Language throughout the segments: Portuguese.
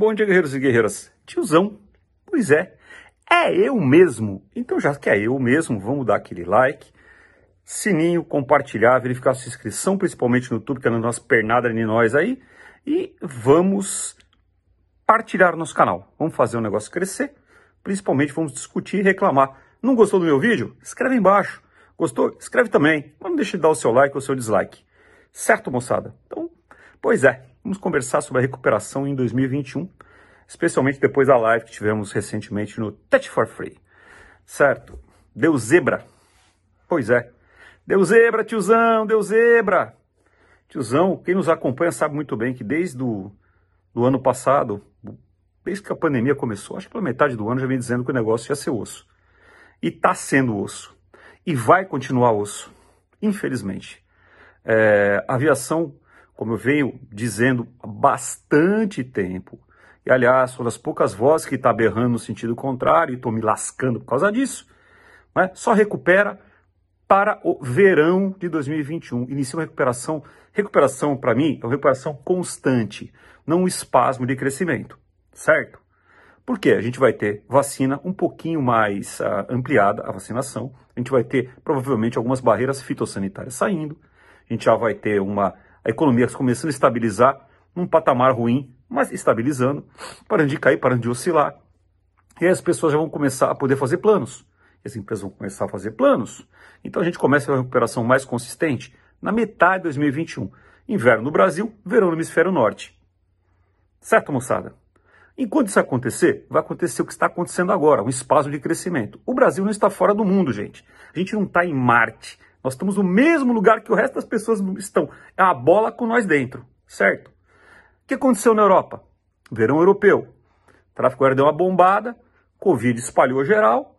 Bom dia, guerreiros e guerreiras. Tiozão, pois é, é eu mesmo. Então, já que é eu mesmo, vamos dar aquele like, sininho, compartilhar, verificar sua inscrição, principalmente no YouTube, que é a nossa pernada de nós aí, e vamos partilhar nosso canal. Vamos fazer o negócio crescer, principalmente vamos discutir e reclamar. Não gostou do meu vídeo? Escreve embaixo. Gostou? Escreve também. Mas não deixe de dar o seu like ou o seu dislike. Certo, moçada? Então, pois é, vamos conversar sobre a recuperação em 2021, especialmente depois da live que tivemos recentemente no Touch for Free. Certo? Deu zebra. Pois é. Deu zebra, tiozão, deu zebra. Tiozão, quem nos acompanha sabe muito bem que desde o do ano passado, desde que a pandemia começou, acho que pela metade do ano já vem dizendo que o negócio ia ser osso. E está sendo osso. E vai continuar osso, infelizmente. É, a aviação, como eu venho dizendo há bastante tempo, e aliás, sou das poucas vozes que está berrando no sentido contrário e estou me lascando por causa disso, né? só recupera para o verão de 2021. Inicia uma recuperação. Recuperação, para mim, é uma recuperação constante, não um espasmo de crescimento, certo? Porque a gente vai ter vacina um pouquinho mais uh, ampliada, a vacinação, a gente vai ter provavelmente algumas barreiras fitossanitárias saindo, a gente já vai ter uma a economia começando a estabilizar num patamar ruim, mas estabilizando, parando de cair, parando de oscilar. E aí as pessoas já vão começar a poder fazer planos. E as empresas vão começar a fazer planos. Então a gente começa uma recuperação mais consistente na metade de 2021. Inverno no Brasil, verão no hemisfério norte. Certo, moçada? Enquanto isso acontecer, vai acontecer o que está acontecendo agora, um espaço de crescimento. O Brasil não está fora do mundo, gente. A gente não está em Marte. Nós estamos no mesmo lugar que o resto das pessoas estão. É a bola com nós dentro, certo? O que aconteceu na Europa? Verão europeu. O tráfico aéreo deu uma bombada, Covid espalhou geral,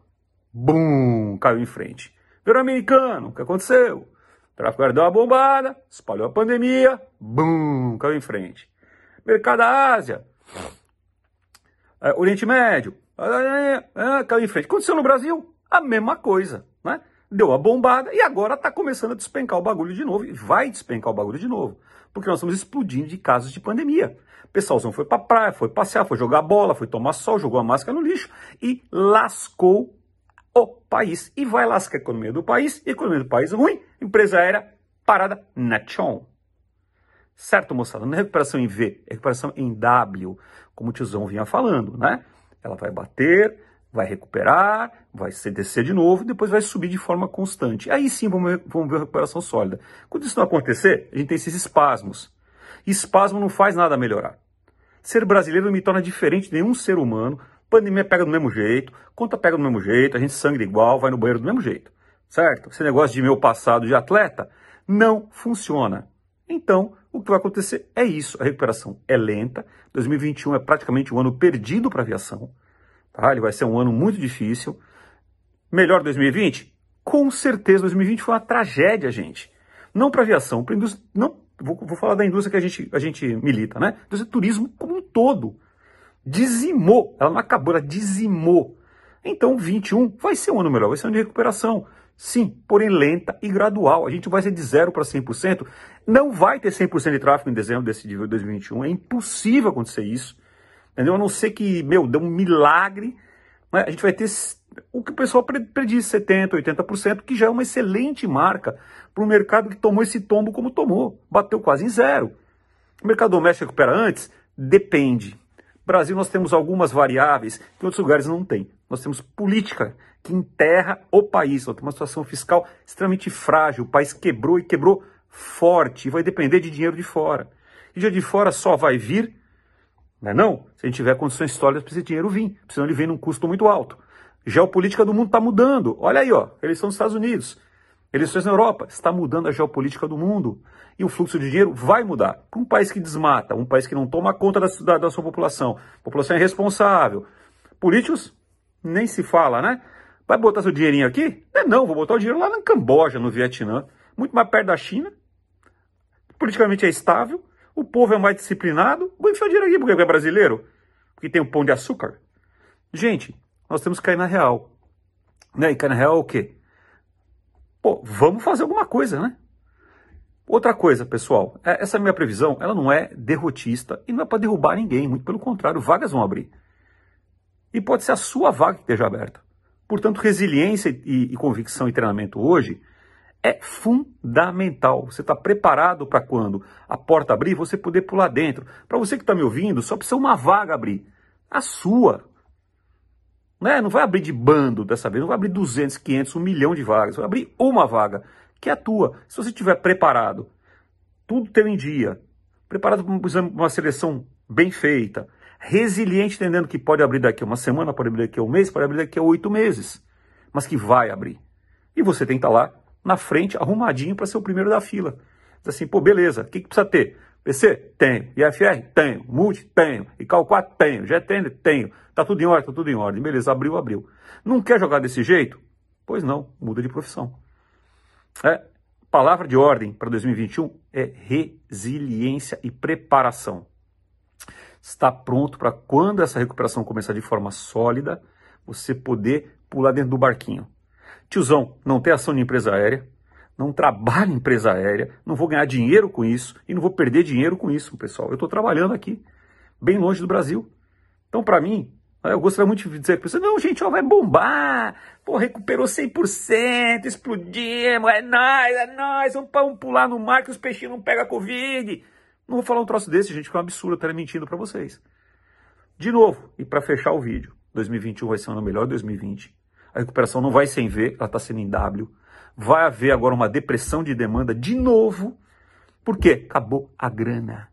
bum, caiu em frente. Verão americano, o que aconteceu? O tráfico aéreo deu uma bombada, espalhou a pandemia, bum, caiu em frente. Mercado da Ásia, é, Oriente Médio, é, é, caiu em frente. Aconteceu no Brasil? A mesma coisa, né? Deu a bombada e agora está começando a despencar o bagulho de novo e vai despencar o bagulho de novo, porque nós estamos explodindo de casos de pandemia. O pessoalzão foi para praia, foi passear, foi jogar bola, foi tomar sol, jogou a máscara no lixo e lascou o país. E vai lascar a economia do país, economia do país ruim, empresa aérea parada na chão. Certo, moçada? Não é recuperação em V, é recuperação em W, como o tiozão vinha falando, né? Ela vai bater, vai recuperar, vai descer de novo, depois vai subir de forma constante. Aí sim vamos, vamos ver a recuperação sólida. Quando isso não acontecer, a gente tem esses espasmos. espasmo não faz nada melhorar. Ser brasileiro não me torna diferente de nenhum ser humano. Pandemia pega do mesmo jeito, conta pega do mesmo jeito, a gente sangra igual, vai no banheiro do mesmo jeito. Certo? Esse negócio de meu passado de atleta não funciona. Então, o que vai acontecer é isso. A recuperação é lenta. 2021 é praticamente um ano perdido para a aviação. Ele vai ser um ano muito difícil. Melhor 2020? Com certeza, 2020 foi uma tragédia, gente. Não para aviação, para indústria. Não, vou, vou, falar da indústria que a gente, a gente milita, né? Indústria turismo como um todo. Dizimou. Ela não acabou, ela dizimou. Então, 21 vai ser um ano melhor, vai ser um ano de recuperação. Sim, porém lenta e gradual. A gente vai ser de 0 para 100%. Não vai ter 100% de tráfego em dezembro desse de 2021. É impossível acontecer isso. Entendeu? A não ser que, meu, dê um milagre, né? a gente vai ter o que o pessoal prediz, 70%, 80%, que já é uma excelente marca para um mercado que tomou esse tombo como tomou. Bateu quase em zero. O mercado doméstico recupera antes? Depende. Brasil nós temos algumas variáveis que outros lugares não tem. Nós temos política que enterra o país. Nós temos uma situação fiscal extremamente frágil. O país quebrou e quebrou forte. E vai depender de dinheiro de fora. E dinheiro de fora só vai vir não é não? Se a gente tiver condições sólidas para esse dinheiro vir, senão ele vem num custo muito alto. Geopolítica do mundo está mudando. Olha aí, ó, eleição nos Estados Unidos, eleições na Europa, está mudando a geopolítica do mundo. E o fluxo de dinheiro vai mudar. Para um país que desmata, um país que não toma conta da, da, sua população, população é irresponsável. Políticos, nem se fala, né? Vai botar seu dinheirinho aqui? Não, não, vou botar o dinheiro lá na Camboja, no Vietnã, muito mais perto da China. Politicamente é estável, o povo é mais disciplinado. Vou enfiar dinheiro aqui porque é brasileiro. Porque tem o um pão de açúcar. Gente, nós temos que cair na real. Né? E cair na real é o quê? Pô, vamos fazer alguma coisa, né? Outra coisa, pessoal, é, essa minha previsão, ela não é derrotista e não é para derrubar ninguém, muito pelo contrário, vagas vão abrir. E pode ser a sua vaga que esteja aberta. Portanto, resiliência e, e convicção e treinamento hoje é fundamental. Você está preparado para quando a porta abrir, você poder pular dentro. Para você que está me ouvindo, só precisa uma vaga abrir. A sua. Né? Não vai abrir de bando dessa vez, não vai abrir 200, 500, 1 milhão de vagas. Vai abrir uma vaga, que é a tua. Se você estiver preparado, tudo teu em dia, preparado para uma seleção bem feita, resiliente, entendendo que pode abrir daqui a uma semana, pode abrir daqui a um mês, pode abrir daqui a oito meses, mas que vai abrir. E você tem que estar lá na frente, arrumadinho para ser o primeiro da fila. Diz assim, pô, beleza, o que, que precisa ter? PC? Tenho. IFR? Tenho. Multi? Tenho. E Cal 4? Tenho. GTN? Tenho. Tá tudo em ordem? Tá tudo em ordem. Beleza, abriu, abriu. Não quer jogar desse jeito? Pois não, muda de profissão. É, palavra de ordem para 2021 é resiliência e preparação. Está pronto para quando essa recuperação começar de forma sólida, você poder pular dentro do barquinho. Tiozão, não tem ação de empresa aérea, não trabalho em empresa aérea, não vou ganhar dinheiro com isso e não vou perder dinheiro com isso, pessoal. Eu estou trabalhando aqui, bem longe do Brasil. Então, para mim, né, eu gostaria muito de dizer para você, não, gente, ó, vai bombar, pô, recuperou 100%, explodimos, é nóis, é nóis, vamos pular no mar que os peixinhos não pegam Covid. Não vou falar um troço desse, gente, que é um absurdo, eu mentindo para vocês. De novo, e para fechar o vídeo, 2021 vai ser um ano melhor de 2020. A recuperação não vai ser em V, ela está sendo em W. Vai haver agora uma depressão de demanda de novo. Por quê? Acabou a grana.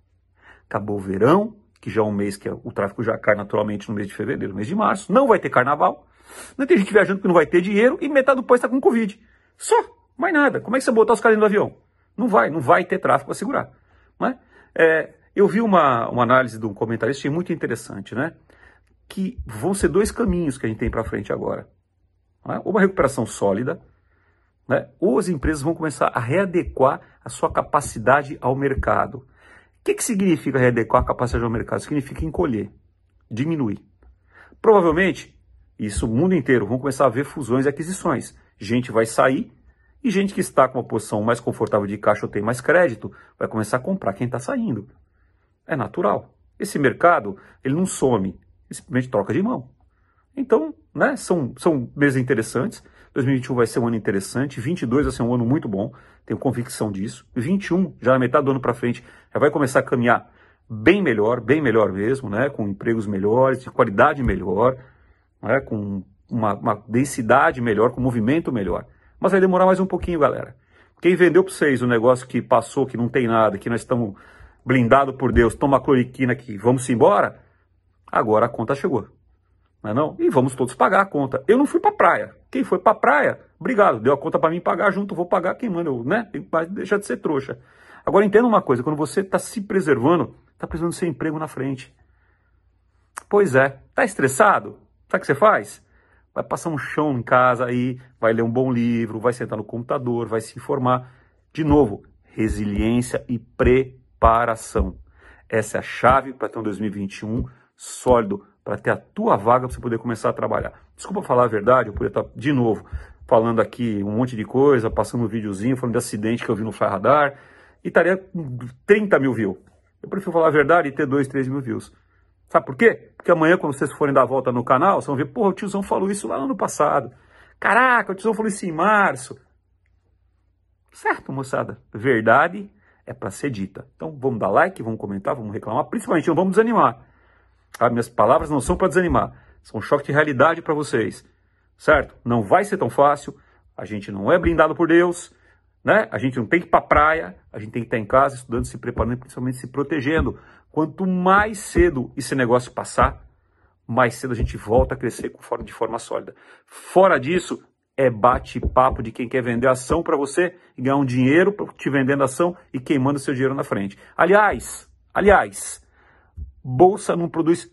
Acabou o verão, que já é um mês que o tráfego já cai naturalmente no mês de fevereiro, no mês de março. Não vai ter carnaval. Não tem gente viajando que não vai ter dinheiro e metade do país está com Covid. Só, mais nada. Como é que você botar os caras no avião? Não vai, não vai ter tráfego para segurar. Né? É, eu vi uma, uma análise de um comentarista muito interessante, né? Que vão ser dois caminhos que a gente tem para frente agora. Né? Uma recuperação sólida, né? ou as empresas vão começar a readequar a sua capacidade ao mercado. O que, que significa readequar a capacidade ao mercado? Significa encolher, diminuir. Provavelmente, isso o mundo inteiro, vão começar a ver fusões e aquisições. Gente vai sair e gente que está com uma posição mais confortável de caixa ou tem mais crédito, vai começar a comprar quem está saindo. É natural. Esse mercado, ele não some, simplesmente troca de mão. Então, né, são, são meses interessantes. 2021 vai ser um ano interessante, 22 vai ser um ano muito bom, tenho convicção disso. 21, já na metade do ano para frente, já vai começar a caminhar bem melhor, bem melhor mesmo, né, com empregos melhores, de qualidade melhor, né, com uma, uma densidade melhor, com movimento melhor. Mas vai demorar mais um pouquinho, galera. Quem vendeu para vocês o negócio que passou, que não tem nada, que nós estamos blindados por Deus, toma cloriquina aqui, vamos embora, agora a conta chegou. Não é não? E vamos todos pagar a conta. Eu não fui para praia. Quem foi para praia, obrigado, deu a conta para mim pagar junto, vou pagar quem manda, eu, né? Tem que deixar de ser trouxa. Agora entenda uma coisa, quando você está se preservando, está precisando do seu emprego na frente. Pois é, tá estressado? Sabe o que você faz? vai passar um chão em casa aí, vai ler um bom livro, vai sentar no computador, vai se informar. De novo, resiliência e preparação. Essa é a chave para ter um 2021 sólido, para ter a tua vaga para você poder começar a trabalhar. Desculpa falar a verdade, eu poderia estar de novo falando aqui um monte de coisa, passando um videozinho, falando de acidente que eu vi no Fly Radar, e estaria com 30 mil views. Eu prefiro falar a verdade e ter 2, 3 mil views. Sabe por quê? Porque amanhã, quando vocês forem dar a volta no canal, vocês vão ver, porra, o tiozão falou isso lá no ano passado. Caraca, o tiozão falou isso em março. Certo, moçada? Verdade é para ser dita. Então vamos dar like, vamos comentar, vamos reclamar, principalmente não vamos desanimar. As minhas palavras não são para desanimar, são um choque de realidade para vocês. Certo? Não vai ser tão fácil, a gente não é blindado por Deus, né? A gente não tem que ir para praia, a gente tem que estar em casa estudando, se preparando principalmente se protegendo. Quanto mais cedo esse negócio passar, mais cedo a gente volta a crescer de forma sólida. Fora disso, é bate-papo de quem quer vender ação para você e ganhar um dinheiro te vendendo ação e queimando seu dinheiro na frente. Aliás, aliás, bolsa não produz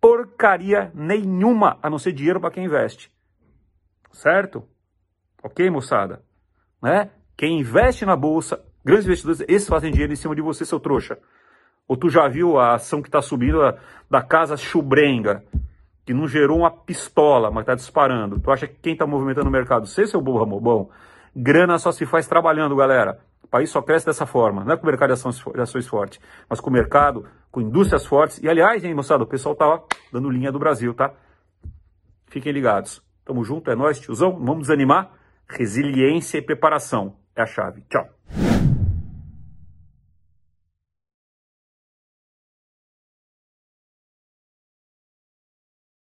porcaria nenhuma a não ser dinheiro para quem investe. Certo? Ok, moçada? Né? Quem investe na bolsa, grandes investidores, esses fazem dinheiro em cima de você, seu trouxa. Ou tu já viu a ação que está subindo da, da casa Chubrenga, que não gerou uma pistola, mas está disparando. Tu acha que quem está movimentando o mercado? Você, seu burro bom? Grana só se faz trabalhando, galera. O país só cresce dessa forma, não é com o mercado de ações, de ações forte, mas com o mercado, com indústrias fortes. E aliás, hein, moçada, o pessoal tá ó, dando linha do Brasil, tá? Fiquem ligados. Tamo junto, é nós, tiozão. Vamos desanimar. Resiliência e preparação é a chave. Tchau.